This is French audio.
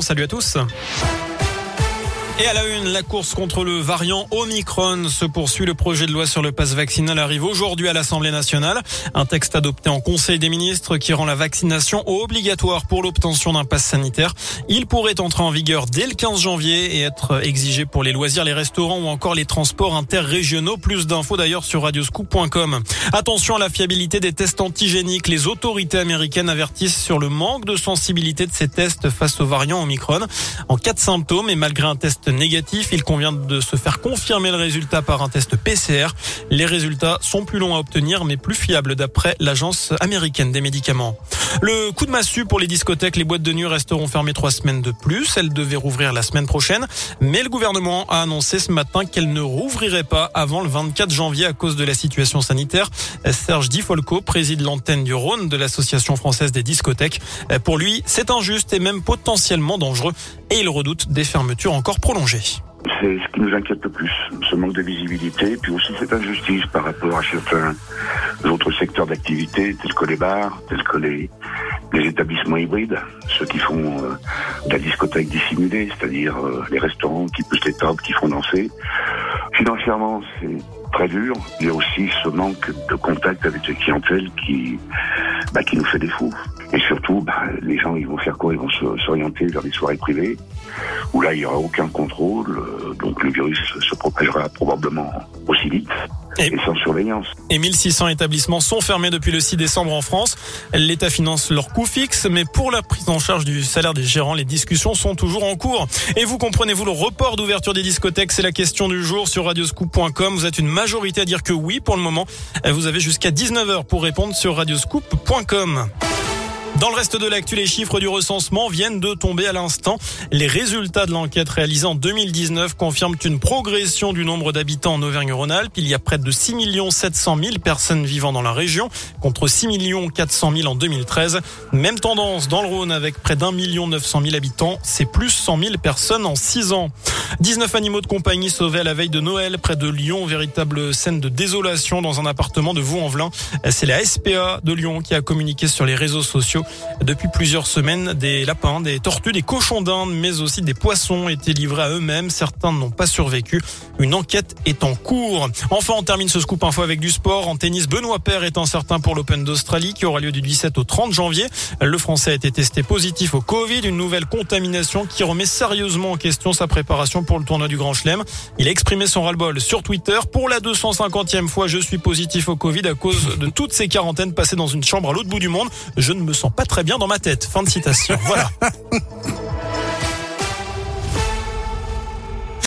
Salut à tous. Et à la une, la course contre le variant Omicron se poursuit. Le projet de loi sur le pass vaccinal arrive aujourd'hui à l'Assemblée nationale. Un texte adopté en Conseil des ministres qui rend la vaccination obligatoire pour l'obtention d'un pass sanitaire. Il pourrait entrer en vigueur dès le 15 janvier et être exigé pour les loisirs, les restaurants ou encore les transports interrégionaux. Plus d'infos d'ailleurs sur radioscoop.com. Attention à la fiabilité des tests antigéniques. Les autorités américaines avertissent sur le manque de sensibilité de ces tests face au variant Omicron. En cas de symptômes et malgré un test négatif. Il convient de se faire confirmer le résultat par un test PCR. Les résultats sont plus longs à obtenir mais plus fiables d'après l'agence américaine des médicaments. Le coup de massue pour les discothèques, les boîtes de nuit resteront fermées trois semaines de plus. Elles devaient rouvrir la semaine prochaine, mais le gouvernement a annoncé ce matin qu'elles ne rouvriraient pas avant le 24 janvier à cause de la situation sanitaire. Serge Di Folco préside l'antenne du Rhône de l'Association française des discothèques. Pour lui, c'est injuste et même potentiellement dangereux et il redoute des fermetures encore C'est ce qui nous inquiète le plus, ce manque de visibilité, puis aussi cette injustice par rapport à certains autres secteurs d'activité, tels que les bars, tels que les, les établissements hybrides, ceux qui font euh, de la discothèque dissimulée, c'est-à-dire euh, les restaurants qui poussent les tables, qui font danser. Financièrement, c'est très dur. Il y a aussi ce manque de contact avec les clientèles qui, bah, qui nous fait défaut. Et surtout, bah, les gens, ils vont faire quoi? Ils vont s'orienter vers des soirées privées, où là, il n'y aura aucun contrôle, euh, donc le virus se propagera probablement aussi vite. Et, sans surveillance. Et 1600 établissements sont fermés depuis le 6 décembre en France. L'État finance leurs coûts fixes, mais pour la prise en charge du salaire des gérants, les discussions sont toujours en cours. Et vous comprenez-vous le report d'ouverture des discothèques? C'est la question du jour sur radioscoop.com. Vous êtes une majorité à dire que oui pour le moment. Vous avez jusqu'à 19h pour répondre sur radioscoop.com. Dans le reste de l'actu, les chiffres du recensement viennent de tomber à l'instant. Les résultats de l'enquête réalisée en 2019 confirment une progression du nombre d'habitants en Auvergne-Rhône-Alpes. Il y a près de 6 700 000 personnes vivant dans la région contre 6 400 000 en 2013. Même tendance dans le Rhône avec près d'un million 900 000 habitants. C'est plus 100 000 personnes en 6 ans. 19 animaux de compagnie sauvés à la veille de Noël près de Lyon. Véritable scène de désolation dans un appartement de Vaux-en-Velin. C'est la SPA de Lyon qui a communiqué sur les réseaux sociaux. Depuis plusieurs semaines, des lapins, des tortues, des cochons d'Inde, mais aussi des poissons étaient livrés à eux-mêmes. Certains n'ont pas survécu. Une enquête est en cours. Enfin, on termine ce scoop info avec du sport. En tennis, Benoît Paire est incertain pour l'Open d'Australie qui aura lieu du 17 au 30 janvier. Le Français a été testé positif au Covid, une nouvelle contamination qui remet sérieusement en question sa préparation pour le tournoi du Grand Chelem. Il a exprimé son ras-le-bol sur Twitter. Pour la 250e fois, je suis positif au Covid à cause de toutes ces quarantaines passées dans une chambre à l'autre bout du monde. Je ne me sens pas très bien dans ma tête. Fin de citation. Voilà.